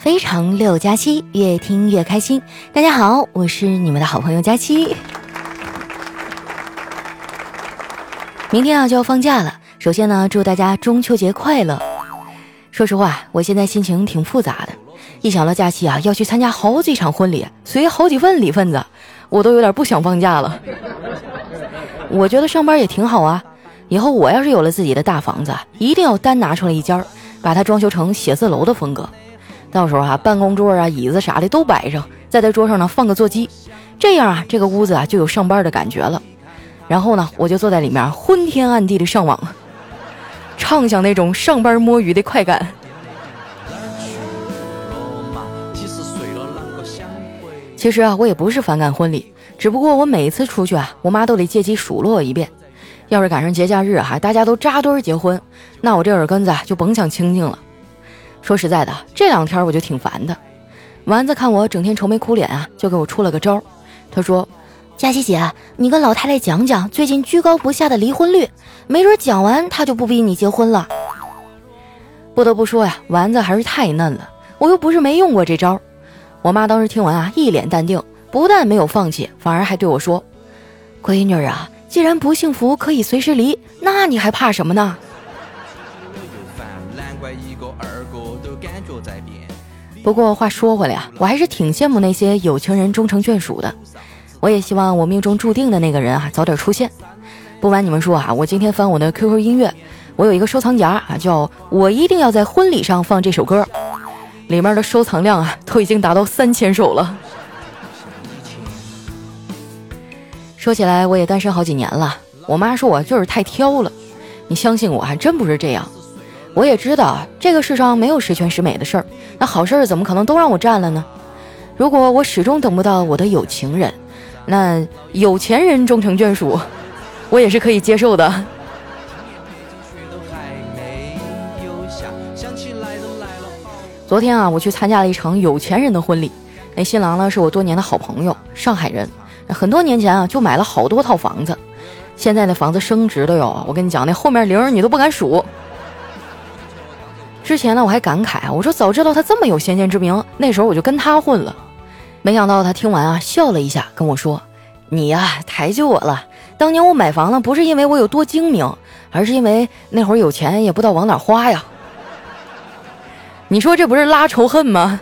非常六加七，越听越开心。大家好，我是你们的好朋友佳期。明天啊就要放假了，首先呢，祝大家中秋节快乐。说实话，我现在心情挺复杂的，一想到假期啊要去参加好几场婚礼，随好几份礼份子，我都有点不想放假了。我觉得上班也挺好啊，以后我要是有了自己的大房子，一定要单拿出来一间儿，把它装修成写字楼的风格。到时候哈，办公桌啊、椅子啥的都摆上，再在桌上呢放个座机，这样啊，这个屋子啊就有上班的感觉了。然后呢，我就坐在里面昏天暗地的上网，畅享那种上班摸鱼的快感。其实啊，我也不是反感婚礼，只不过我每次出去啊，我妈都得借机数落我一遍。要是赶上节假日哈，大家都扎堆结婚，那我这耳根子就甭想清净了。说实在的，这两天我就挺烦的。丸子看我整天愁眉苦脸啊，就给我出了个招儿。他说：“佳琪姐，你跟老太太讲讲最近居高不下的离婚率，没准讲完她就不逼你结婚了。”不得不说呀，丸子还是太嫩了。我又不是没用过这招。我妈当时听完啊，一脸淡定，不但没有放弃，反而还对我说：“闺女啊，既然不幸福可以随时离，那你还怕什么呢？”不过话说回来啊，我还是挺羡慕那些有情人终成眷属的。我也希望我命中注定的那个人啊早点出现。不瞒你们说啊，我今天翻我的 QQ 音乐，我有一个收藏夹啊，叫我一定要在婚礼上放这首歌，里面的收藏量啊都已经达到三千首了。说起来，我也单身好几年了，我妈说我就是太挑了，你相信我还真不是这样。我也知道这个世上没有十全十美的事儿，那好事儿怎么可能都让我占了呢？如果我始终等不到我的有情人，那有钱人终成眷属，我也是可以接受的。昨天啊，我去参加了一场有钱人的婚礼，那新郎呢是我多年的好朋友，上海人，很多年前啊就买了好多套房子，现在那房子升值的哟，我跟你讲，那后面零你都不敢数。之前呢，我还感慨啊，我说早知道他这么有先见之明，那时候我就跟他混了。没想到他听完啊，笑了一下，跟我说：“你呀，抬举我了。当年我买房呢，不是因为我有多精明，而是因为那会儿有钱也不知道往哪花呀。你说这不是拉仇恨吗？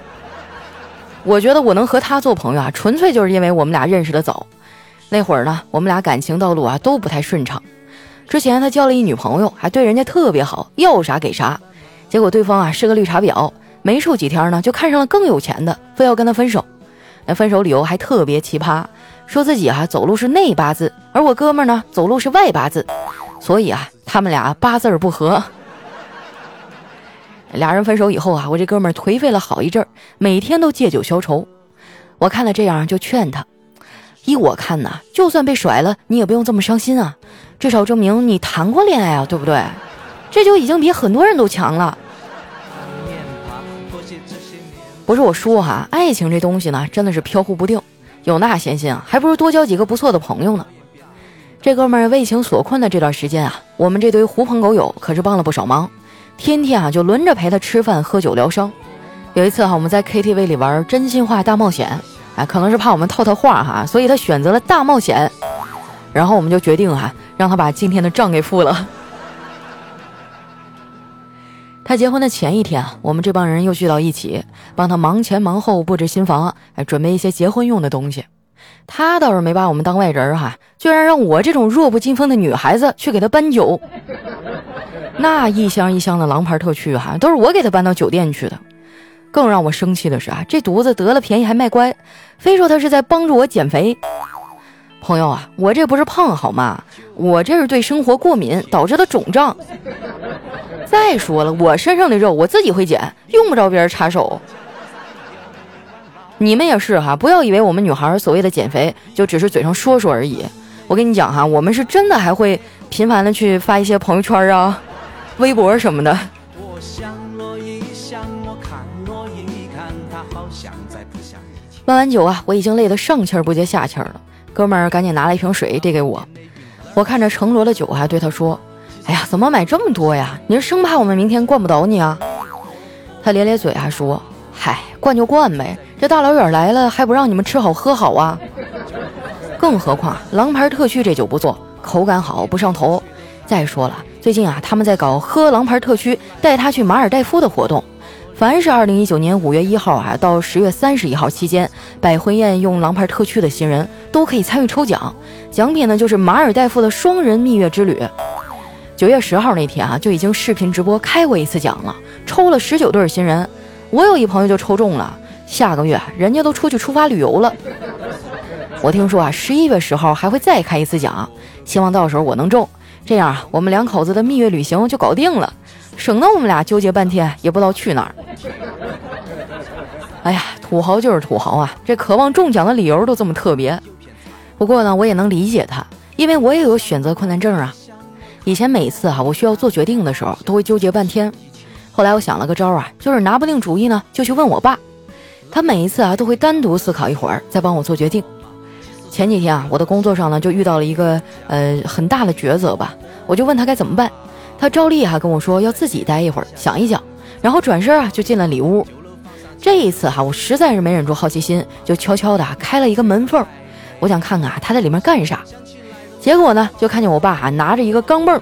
我觉得我能和他做朋友啊，纯粹就是因为我们俩认识的早。那会儿呢，我们俩感情道路啊都不太顺畅。之前他交了一女朋友，还对人家特别好，要啥给啥。”结果对方啊是个绿茶婊，没处几天呢就看上了更有钱的，非要跟他分手。那分手理由还特别奇葩，说自己啊走路是内八字，而我哥们呢走路是外八字，所以啊他们俩八字不合。俩人分手以后啊，我这哥们颓废了好一阵儿，每天都借酒消愁。我看了这样就劝他，依我看呐，就算被甩了，你也不用这么伤心啊，至少证明你谈过恋爱啊，对不对？这就已经比很多人都强了。不是我说哈，爱情这东西呢，真的是飘忽不定。有那闲心啊，还不如多交几个不错的朋友呢。这哥们儿为情所困的这段时间啊，我们这堆狐朋狗友可是帮了不少忙，天天啊就轮着陪他吃饭、喝酒、疗伤。有一次哈，我们在 KTV 里玩真心话大冒险，啊，可能是怕我们套他话哈，所以他选择了大冒险。然后我们就决定哈，让他把今天的账给付了。他结婚的前一天啊，我们这帮人又聚到一起，帮他忙前忙后布置新房，哎，准备一些结婚用的东西。他倒是没把我们当外人哈，居然让我这种弱不禁风的女孩子去给他搬酒。那一箱一箱的郎牌特区哈，都是我给他搬到酒店去的。更让我生气的是啊，这犊子得了便宜还卖乖，非说他是在帮助我减肥。朋友啊，我这不是胖好吗？我这是对生活过敏导致的肿胀。再说了，我身上的肉我自己会减，用不着别人插手。你们也是哈，不要以为我们女孩所谓的减肥就只是嘴上说说而已。我跟你讲哈，我们是真的还会频繁的去发一些朋友圈啊、微博什么的。搬完酒啊，我已经累得上气不接下气了。哥们儿赶紧拿了一瓶水递给我，我看着成摞的酒，还对他说：“哎呀，怎么买这么多呀？你是生怕我们明天灌不倒你啊？”他咧咧嘴，还说：“嗨，灌就灌呗，这大老远来了还不让你们吃好喝好啊？更何况狼牌特区这酒不错，口感好不上头。再说了，最近啊他们在搞喝狼牌特区带他去马尔代夫的活动。凡是二零一九年五月一号啊到十月三十一号期间百婚宴用狼牌特区的新人，都可以参与抽奖，奖品呢就是马尔代夫的双人蜜月之旅。九月十号那天啊就已经视频直播开过一次奖了，抽了十九对新人，我有一朋友就抽中了，下个月人家都出去出发旅游了。我听说啊十一月十号还会再开一次奖，希望到时候我能中，这样啊我们两口子的蜜月旅行就搞定了。省得我们俩纠结半天也不知道去哪儿。哎呀，土豪就是土豪啊！这渴望中奖的理由都这么特别。不过呢，我也能理解他，因为我也有选择困难症啊。以前每次哈我需要做决定的时候，都会纠结半天。后来我想了个招啊，就是拿不定主意呢，就去问我爸。他每一次啊都会单独思考一会儿，再帮我做决定。前几天啊，我的工作上呢就遇到了一个呃很大的抉择吧，我就问他该怎么办。他照例还跟我说要自己待一会儿，想一想，然后转身啊就进了里屋。这一次哈，我实在是没忍住好奇心，就悄悄的开了一个门缝，我想看看他在里面干啥。结果呢，就看见我爸啊拿着一个钢镚，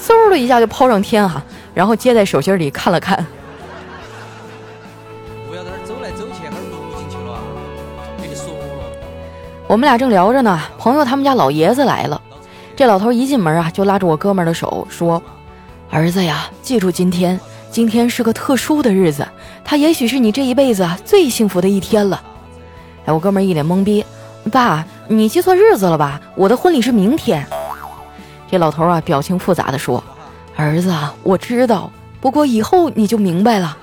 嗖的一下就抛上天哈，然后接在手心里看了看。不要在这走来走去，进去了。跟你说了。我们俩正聊着呢，朋友他们家老爷子来了。这老头一进门啊，就拉住我哥们的手说：“儿子呀，记住今天，今天是个特殊的日子，他也许是你这一辈子最幸福的一天了。”哎，我哥们一脸懵逼：“爸，你记错日子了吧？我的婚礼是明天。”这老头啊，表情复杂的说：“儿子，我知道，不过以后你就明白了。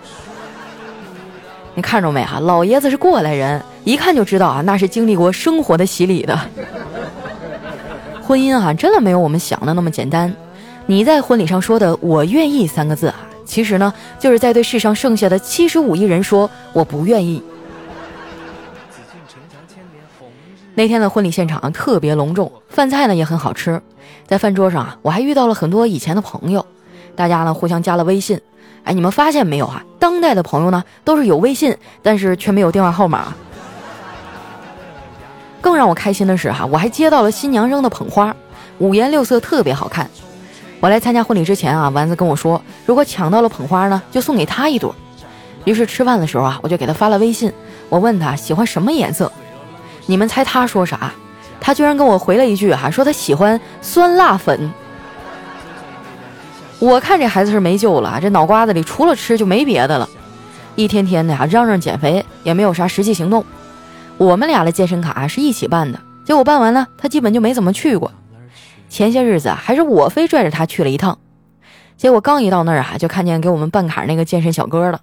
你看着没啊？老爷子是过来人，一看就知道啊，那是经历过生活的洗礼的。”婚姻啊，真的没有我们想的那么简单。你在婚礼上说的“我愿意”三个字啊，其实呢，就是在对世上剩下的七十五亿人说“我不愿意”。那天的婚礼现场特别隆重，饭菜呢也很好吃。在饭桌上啊，我还遇到了很多以前的朋友，大家呢互相加了微信。哎，你们发现没有啊？当代的朋友呢，都是有微信，但是却没有电话号码。更让我开心的是哈，我还接到了新娘扔的捧花，五颜六色，特别好看。我来参加婚礼之前啊，丸子跟我说，如果抢到了捧花呢，就送给他一朵。于是吃饭的时候啊，我就给他发了微信，我问他喜欢什么颜色。你们猜他说啥？他居然跟我回了一句哈，说他喜欢酸辣粉。我看这孩子是没救了，这脑瓜子里除了吃就没别的了，一天天的呀嚷嚷减肥，也没有啥实际行动。我们俩的健身卡是一起办的，结果办完了，他基本就没怎么去过。前些日子还是我非拽着他去了一趟，结果刚一到那儿啊，就看见给我们办卡那个健身小哥了。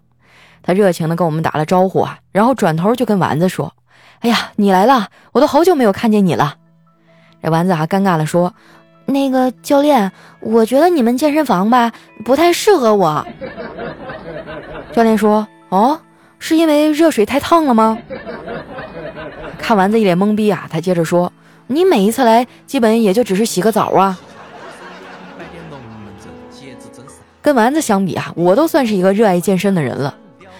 他热情的跟我们打了招呼啊，然后转头就跟丸子说：“哎呀，你来了，我都好久没有看见你了。”这丸子还尴尬的说：“那个教练，我觉得你们健身房吧不太适合我。”教练说：“哦，是因为热水太烫了吗？”看丸子一脸懵逼啊，他接着说：“你每一次来，基本也就只是洗个澡啊。”跟丸子相比啊，我都算是一个热爱健身的人了。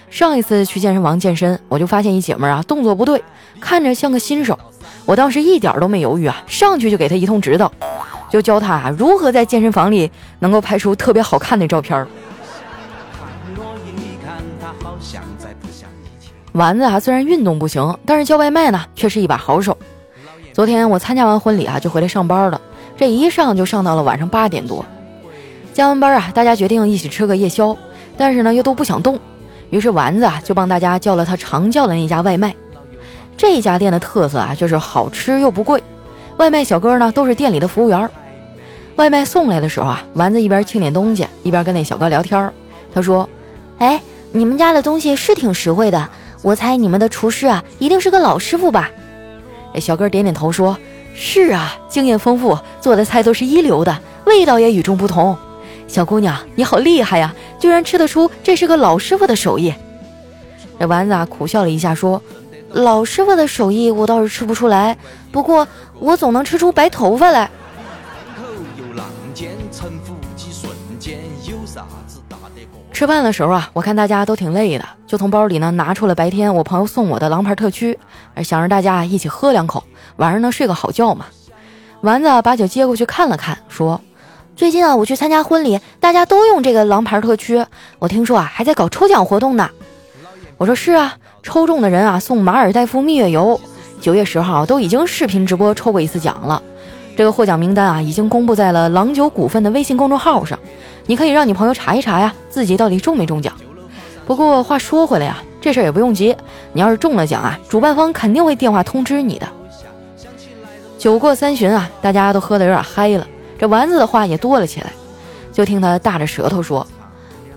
上一次去健身房健身，我就发现一姐们啊动作不对，看着像个新手。我当时一点都没犹豫啊，上去就给她一通指导，就教她啊如何在健身房里能够拍出特别好看的照片。丸子啊，虽然运动不行，但是叫外卖呢却是一把好手。昨天我参加完婚礼啊，就回来上班了。这一上就上到了晚上八点多。加完班啊，大家决定一起吃个夜宵，但是呢又都不想动，于是丸子啊就帮大家叫了他常叫的那家外卖。这家店的特色啊就是好吃又不贵，外卖小哥呢都是店里的服务员。外卖送来的时候啊，丸子一边清点东西，一边跟那小哥聊天。他说：“哎，你们家的东西是挺实惠的。”我猜你们的厨师啊，一定是个老师傅吧？哎，小哥点点头说：“是啊，经验丰富，做的菜都是一流的，味道也与众不同。”小姑娘，你好厉害呀，居然吃得出这是个老师傅的手艺。这丸子啊苦笑了一下说：“老师傅的手艺我倒是吃不出来，不过我总能吃出白头发来。”吃饭的时候啊，我看大家都挺累的，就从包里呢拿出了白天我朋友送我的狼牌特曲，想让大家一起喝两口，晚上呢睡个好觉嘛。丸子把酒接过去看了看，说：“最近啊，我去参加婚礼，大家都用这个狼牌特曲，我听说啊还在搞抽奖活动呢。”我说：“是啊，抽中的人啊送马尔代夫蜜月游，九月十号都已经视频直播抽过一次奖了。这个获奖名单啊已经公布在了郎酒股份的微信公众号上。”你可以让你朋友查一查呀，自己到底中没中奖。不过话说回来呀，这事儿也不用急。你要是中了奖啊，主办方肯定会电话通知你的。酒过三巡啊，大家都喝得有点嗨了，这丸子的话也多了起来。就听他大着舌头说：“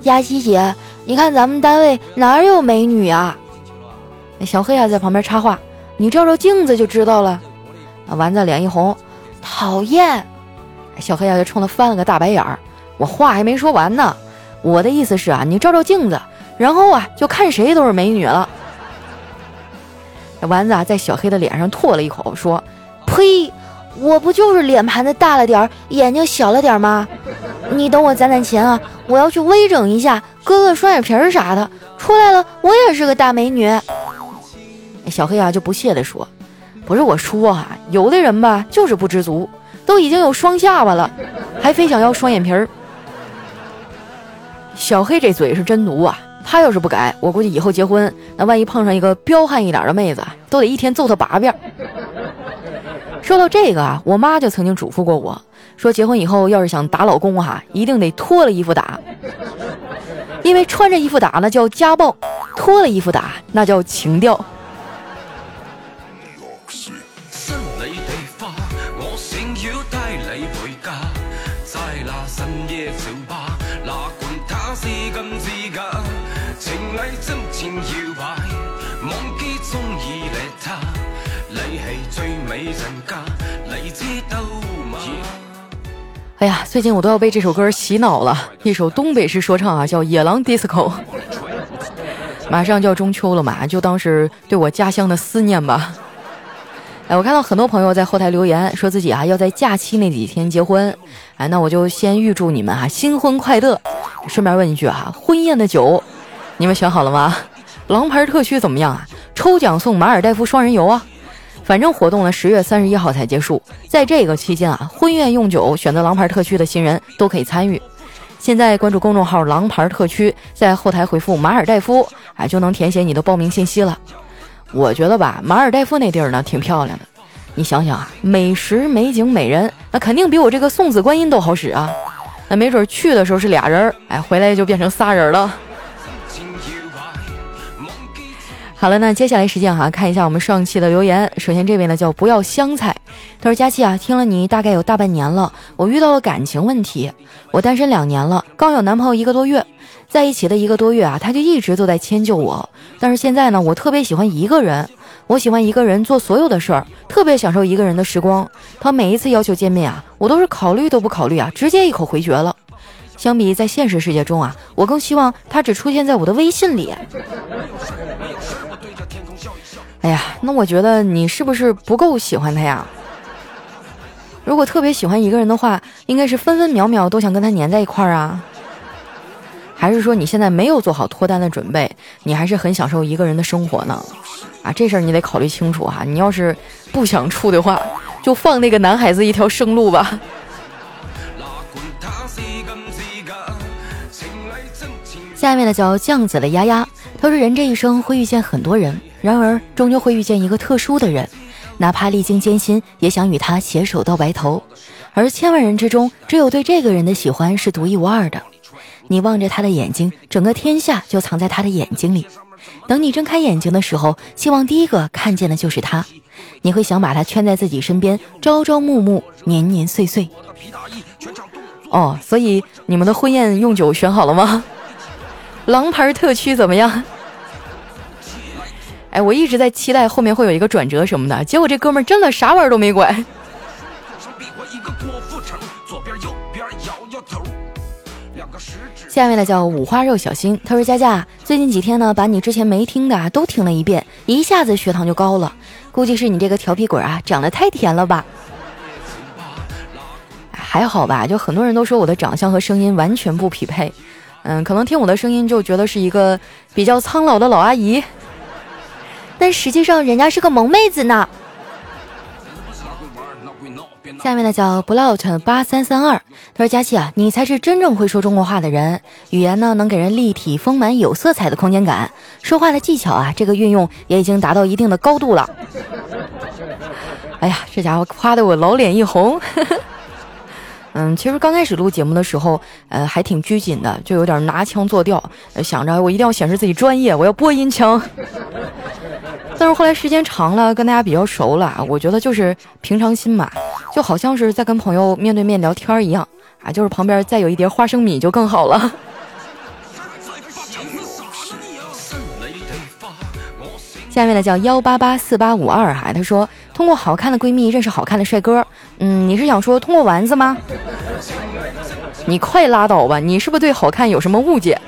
佳琪姐，你看咱们单位哪有美女啊？”小黑啊在旁边插话：“你照照镜子就知道了。”丸子脸一红，讨厌。小黑啊就冲他翻了个大白眼儿。我话还没说完呢，我的意思是啊，你照照镜子，然后啊，就看谁都是美女了。丸子啊，在小黑的脸上唾了一口，说：“呸！我不就是脸盘子大了点儿，眼睛小了点吗？你等我攒攒钱啊，我要去微整一下，割个双眼皮儿啥的，出来了，我也是个大美女。”小黑啊，就不屑地说：“不是我说啊，有的人吧，就是不知足，都已经有双下巴了，还非想要双眼皮儿。”小黑这嘴是真毒啊！他要是不改，我估计以后结婚，那万一碰上一个彪悍一点的妹子，都得一天揍他八遍。说到这个啊，我妈就曾经嘱咐过我，说结婚以后要是想打老公哈，一定得脱了衣服打，因为穿着衣服打那叫家暴，脱了衣服打那叫情调。哎呀，最近我都要被这首歌洗脑了，一首东北式说唱啊，叫《野狼 DISCO》。马上就要中秋了嘛，就当是对我家乡的思念吧。哎，我看到很多朋友在后台留言，说自己啊要在假期那几天结婚。哎，那我就先预祝你们啊新婚快乐。顺便问一句啊，婚宴的酒你们选好了吗？狼牌特区怎么样啊？抽奖送马尔代夫双人游啊！反正活动呢，十月三十一号才结束。在这个期间啊，婚宴用酒选择狼牌特区的新人都可以参与。现在关注公众号“狼牌特区”，在后台回复“马尔代夫”，哎，就能填写你的报名信息了。我觉得吧，马尔代夫那地儿呢挺漂亮的。你想想啊，美食、美景、美人，那肯定比我这个送子观音都好使啊。那没准去的时候是俩人，哎，回来就变成仨人了。好了，那接下来时间哈，看一下我们上期的留言。首先这位呢叫不要香菜，他说佳期啊，听了你大概有大半年了，我遇到了感情问题。我单身两年了，刚有男朋友一个多月，在一起的一个多月啊，他就一直都在迁就我。但是现在呢，我特别喜欢一个人，我喜欢一个人做所有的事儿，特别享受一个人的时光。他每一次要求见面啊，我都是考虑都不考虑啊，直接一口回绝了。相比在现实世界中啊，我更希望他只出现在我的微信里。哎呀，那我觉得你是不是不够喜欢他呀？如果特别喜欢一个人的话，应该是分分秒秒都想跟他黏在一块儿啊。还是说你现在没有做好脱单的准备，你还是很享受一个人的生活呢？啊，这事儿你得考虑清楚哈。你要是不想处的话，就放那个男孩子一条生路吧。下面的叫酱子的丫丫，他说：“人这一生会遇见很多人。”然而，终究会遇见一个特殊的人，哪怕历经艰辛，也想与他携手到白头。而千万人之中，只有对这个人的喜欢是独一无二的。你望着他的眼睛，整个天下就藏在他的眼睛里。等你睁开眼睛的时候，希望第一个看见的就是他。你会想把他圈在自己身边，朝朝暮暮，年年岁岁。哦，所以你们的婚宴用酒选好了吗？狼牌特区怎么样？哎，我一直在期待后面会有一个转折什么的，结果这哥们儿真的啥玩意儿都没管。下面的叫五花肉小新，他说：“佳佳，最近几天呢，把你之前没听的啊都听了一遍，一下子血糖就高了，估计是你这个调皮鬼啊长得太甜了吧？还好吧，就很多人都说我的长相和声音完全不匹配。”嗯，可能听我的声音就觉得是一个比较苍老的老阿姨，但实际上人家是个萌妹子呢。下面呢叫 blout 八三三二，他说佳琪啊，你才是真正会说中国话的人，语言呢能给人立体、丰满、有色彩的空间感，说话的技巧啊，这个运用也已经达到一定的高度了。哎呀，这家伙夸得我老脸一红。嗯，其实刚开始录节目的时候，呃，还挺拘谨的，就有点拿腔作调，想着我一定要显示自己专业，我要播音腔。但是后来时间长了，跟大家比较熟了，我觉得就是平常心嘛，就好像是在跟朋友面对面聊天一样啊，就是旁边再有一碟花生米就更好了。下面呢叫幺八八四八五二哈，他说通过好看的闺蜜认识好看的帅哥，嗯，你是想说通过丸子吗？你快拉倒吧，你是不是对好看有什么误解？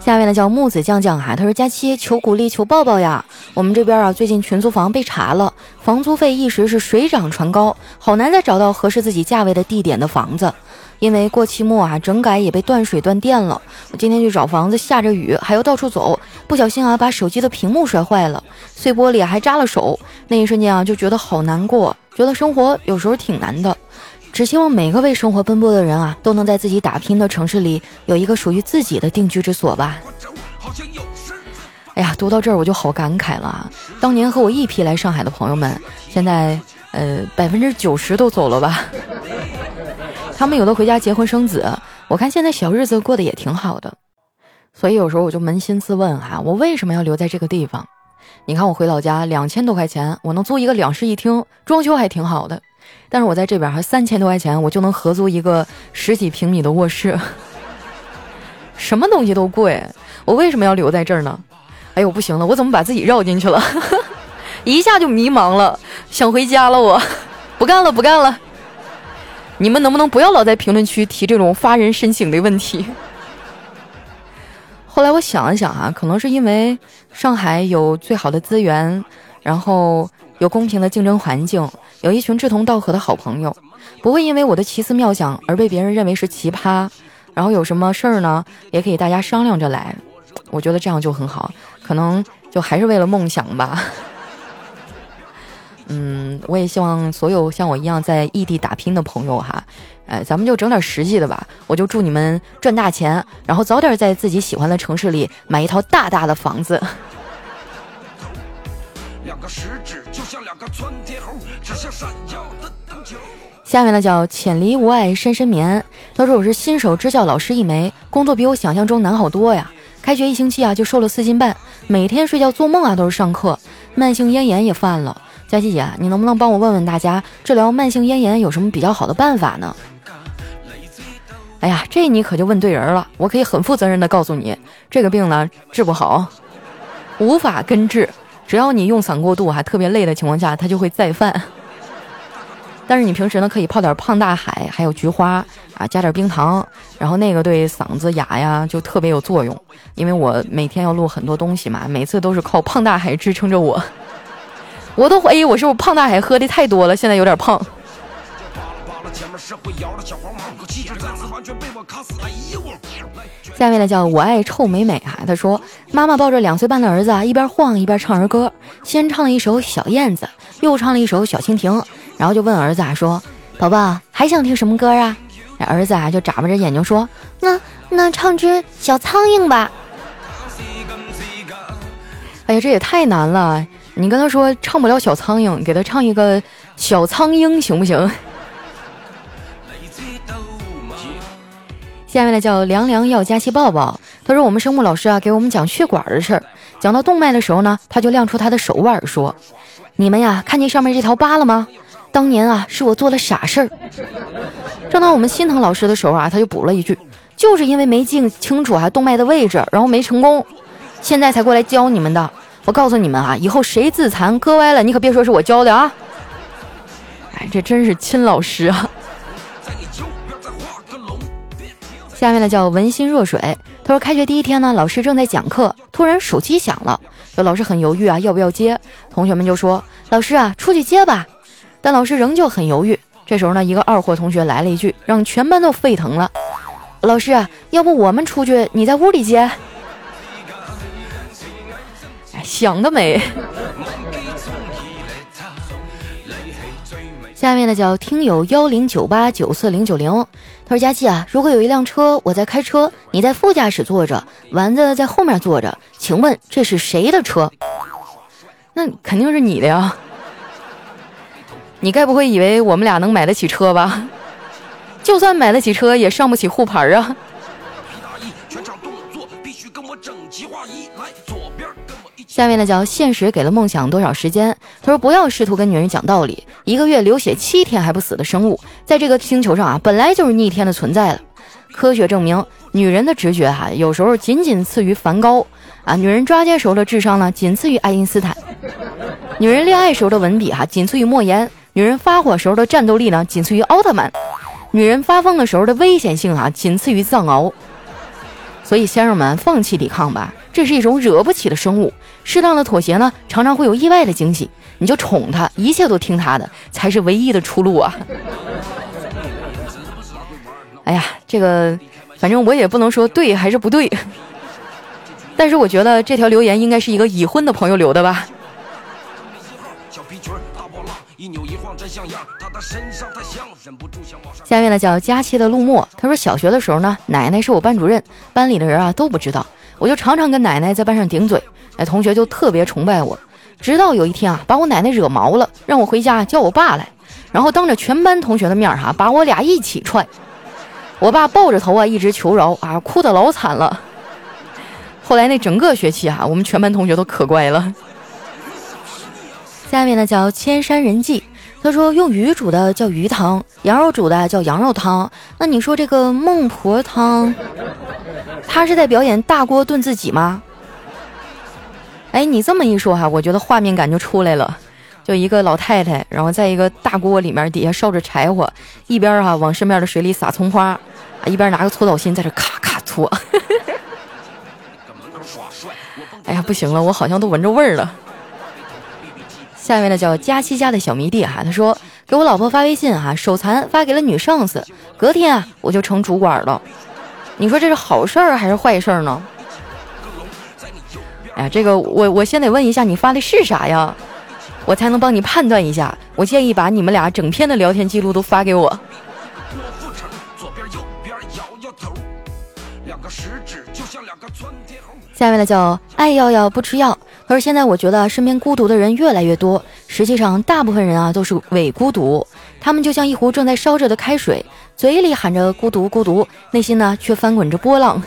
下面呢叫木子酱酱哈，他说佳期求鼓励求抱抱呀，我们这边啊最近群租房被查了，房租费一时是水涨船高，好难再找到合适自己价位的地点的房子。因为过期末啊，整改也被断水断电了。我今天去找房子，下着雨，还要到处走，不小心啊，把手机的屏幕摔坏了，碎玻璃还扎了手。那一瞬间啊，就觉得好难过，觉得生活有时候挺难的。只希望每个为生活奔波的人啊，都能在自己打拼的城市里有一个属于自己的定居之所吧。哎呀，读到这儿我就好感慨了啊！当年和我一批来上海的朋友们，现在呃百分之九十都走了吧。他们有的回家结婚生子，我看现在小日子过得也挺好的，所以有时候我就扪心自问哈，我为什么要留在这个地方？你看我回老家两千多块钱，我能租一个两室一厅，装修还挺好的，但是我在这边还三千多块钱，我就能合租一个十几平米的卧室，什么东西都贵，我为什么要留在这儿呢？哎呦不行了，我怎么把自己绕进去了？一下就迷茫了，想回家了，我 不干了，不干了。你们能不能不要老在评论区提这种发人深省的问题？后来我想了想啊，可能是因为上海有最好的资源，然后有公平的竞争环境，有一群志同道合的好朋友，不会因为我的奇思妙想而被别人认为是奇葩。然后有什么事儿呢，也可以大家商量着来。我觉得这样就很好，可能就还是为了梦想吧。嗯，我也希望所有像我一样在异地打拼的朋友哈，哎，咱们就整点实际的吧。我就祝你们赚大钱，然后早点在自己喜欢的城市里买一套大大的房子。两个食指就像两个窜天猴，指向闪耀的灯球下面呢叫浅离无爱深深眠。他说我是新手支教老师一枚，工作比我想象中难好多呀。开学一星期啊就瘦了四斤半，每天睡觉做梦啊都是上课，慢性咽炎也犯了。佳琪姐，你能不能帮我问问大家，治疗慢性咽炎有什么比较好的办法呢？哎呀，这你可就问对人了。我可以很负责任的告诉你，这个病呢治不好，无法根治。只要你用嗓过度，还特别累的情况下，它就会再犯。但是你平时呢，可以泡点胖大海，还有菊花啊，加点冰糖，然后那个对嗓子哑呀就特别有作用。因为我每天要录很多东西嘛，每次都是靠胖大海支撑着我。我都怀疑我是不是胖大海喝的太多了，现在有点胖。前面社会摇的小黄帽，口气再次完全被我卡死。哎呦喂下面呢叫我爱臭美美啊，他说妈妈抱着两岁半的儿子啊，一边晃一边唱儿歌，先唱了一首小燕子，又唱了一首小蜻蜓，然后就问儿子啊说：“宝宝还想听什么歌啊？”儿子啊就眨巴着眼睛说：“那那唱只小苍蝇吧。”哎呀，这也太难了。你跟他说唱不了小苍蝇，给他唱一个小苍蝇行不行？下面呢叫凉凉要佳期抱抱。他说我们生物老师啊给我们讲血管的事儿，讲到动脉的时候呢，他就亮出他的手腕说：“你们呀，看见上面这条疤了吗？当年啊是我做了傻事儿。”正当我们心疼老师的时候啊，他就补了一句：“就是因为没记清楚啊动脉的位置，然后没成功，现在才过来教你们的。”我告诉你们啊，以后谁自残割歪了，你可别说是我教的啊！哎，这真是亲老师啊！下面呢叫文心若水，他说开学第一天呢，老师正在讲课，突然手机响了，有老师很犹豫啊，要不要接？同学们就说：“老师啊，出去接吧。”但老师仍旧很犹豫，这时候呢，一个二货同学来了一句，让全班都沸腾了。老师啊，要不我们出去，你在屋里接？哎，想得美！下面呢叫听友幺零九八九四零九零，他说佳琪啊，如果有一辆车，我在开车，你在副驾驶坐着，丸子在后面坐着，请问这是谁的车？那肯定是你的呀！你该不会以为我们俩能买得起车吧？就算买得起车，也上不起沪牌啊！下面呢叫现实给了梦想多少时间？他说不要试图跟女人讲道理。一个月流血七天还不死的生物，在这个星球上啊，本来就是逆天的存在了。科学证明，女人的直觉哈，有时候仅仅次于梵高啊。女人抓奸时候的智商呢，仅次于爱因斯坦。女人恋爱时候的文笔哈，仅次于莫言。女人发火时候的战斗力呢，仅次于奥特曼。女人发疯的时候的危险性啊，仅次于藏獒。所以先生们，放弃抵抗吧，这是一种惹不起的生物。适当的妥协呢，常常会有意外的惊喜。你就宠他，一切都听他的，才是唯一的出路啊！哎呀，这个反正我也不能说对还是不对，但是我觉得这条留言应该是一个已婚的朋友留的吧。下面呢叫佳期的陆墨，他说小学的时候呢，奶奶是我班主任，班里的人啊都不知道，我就常常跟奶奶在班上顶嘴。哎，同学就特别崇拜我，直到有一天啊，把我奶奶惹毛了，让我回家叫我爸来，然后当着全班同学的面哈，把我俩一起踹。我爸抱着头啊，一直求饶啊，哭得老惨了。后来那整个学期啊，我们全班同学都可乖了。下面呢叫千山人迹，他说用鱼煮的叫鱼汤，羊肉煮的叫羊肉汤。那你说这个孟婆汤，他是在表演大锅炖自己吗？哎，你这么一说哈，我觉得画面感就出来了，就一个老太太，然后在一个大锅里面，底下烧着柴火，一边哈往身边的水里撒葱花，一边拿个搓澡巾在这咔咔搓。哎呀，不行了，我好像都闻着味儿了。下面呢叫佳期家的小迷弟哈，他说给我老婆发微信哈，手残发给了女上司，隔天啊我就成主管了，你说这是好事儿还是坏事儿呢？哎，这个我我先得问一下，你发的是啥呀？我才能帮你判断一下。我建议把你们俩整篇的聊天记录都发给我。下面呢叫爱药药不吃药。可是现在我觉得身边孤独的人越来越多，实际上大部分人啊都是伪孤独。他们就像一壶正在烧着的开水，嘴里喊着孤独孤独，内心呢却翻滚着波浪。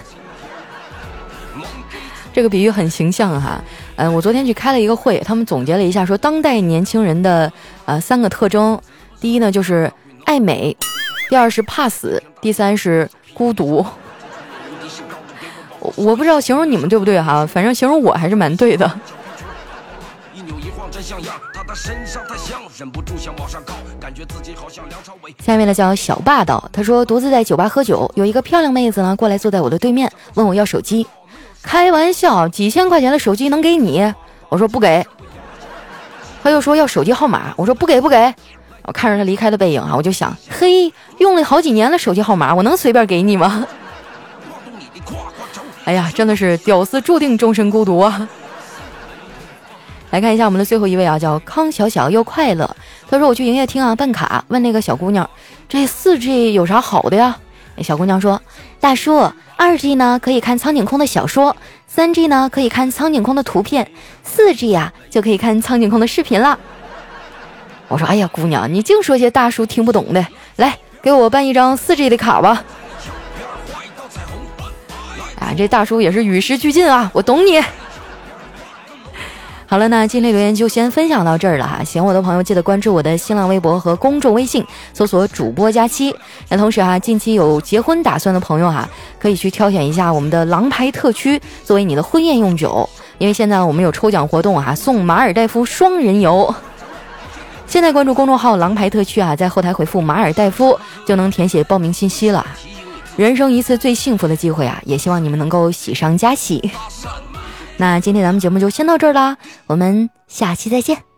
这个比喻很形象哈，嗯，我昨天去开了一个会，他们总结了一下，说当代年轻人的呃三个特征，第一呢就是爱美，第二是怕死，第三是孤独。我我不知道形容你们对不对哈，反正形容我还是蛮对的。下面呢叫小霸道，他说独自在酒吧喝酒，有一个漂亮妹子呢过来坐在我的对面，问我要手机。开玩笑，几千块钱的手机能给你？我说不给。他又说要手机号码，我说不给不给。我看着他离开的背影啊，我就想，嘿，用了好几年的手机号码，我能随便给你吗？哎呀，真的是屌丝注定终身孤独啊！来看一下我们的最后一位啊，叫康小小又快乐。他说我去营业厅啊办卡，问那个小姑娘，这四 G 有啥好的呀？那小姑娘说，大叔。二 G 呢可以看苍井空的小说，三 G 呢可以看苍井空的图片，四 G 呀就可以看苍井空的视频了。我说：“哎呀，姑娘，你净说些大叔听不懂的，来给我办一张四 G 的卡吧。”啊，这大叔也是与时俱进啊，我懂你。好了，那今天留言就先分享到这儿了哈。喜欢我的朋友记得关注我的新浪微博和公众微信，搜索主播佳期。那同时哈，近期有结婚打算的朋友哈，可以去挑选一下我们的狼牌特区作为你的婚宴用酒，因为现在我们有抽奖活动哈，送马尔代夫双人游。现在关注公众号狼牌特区啊，在后台回复马尔代夫就能填写报名信息了。人生一次最幸福的机会啊，也希望你们能够喜上加喜。那今天咱们节目就先到这儿啦，我们下期再见。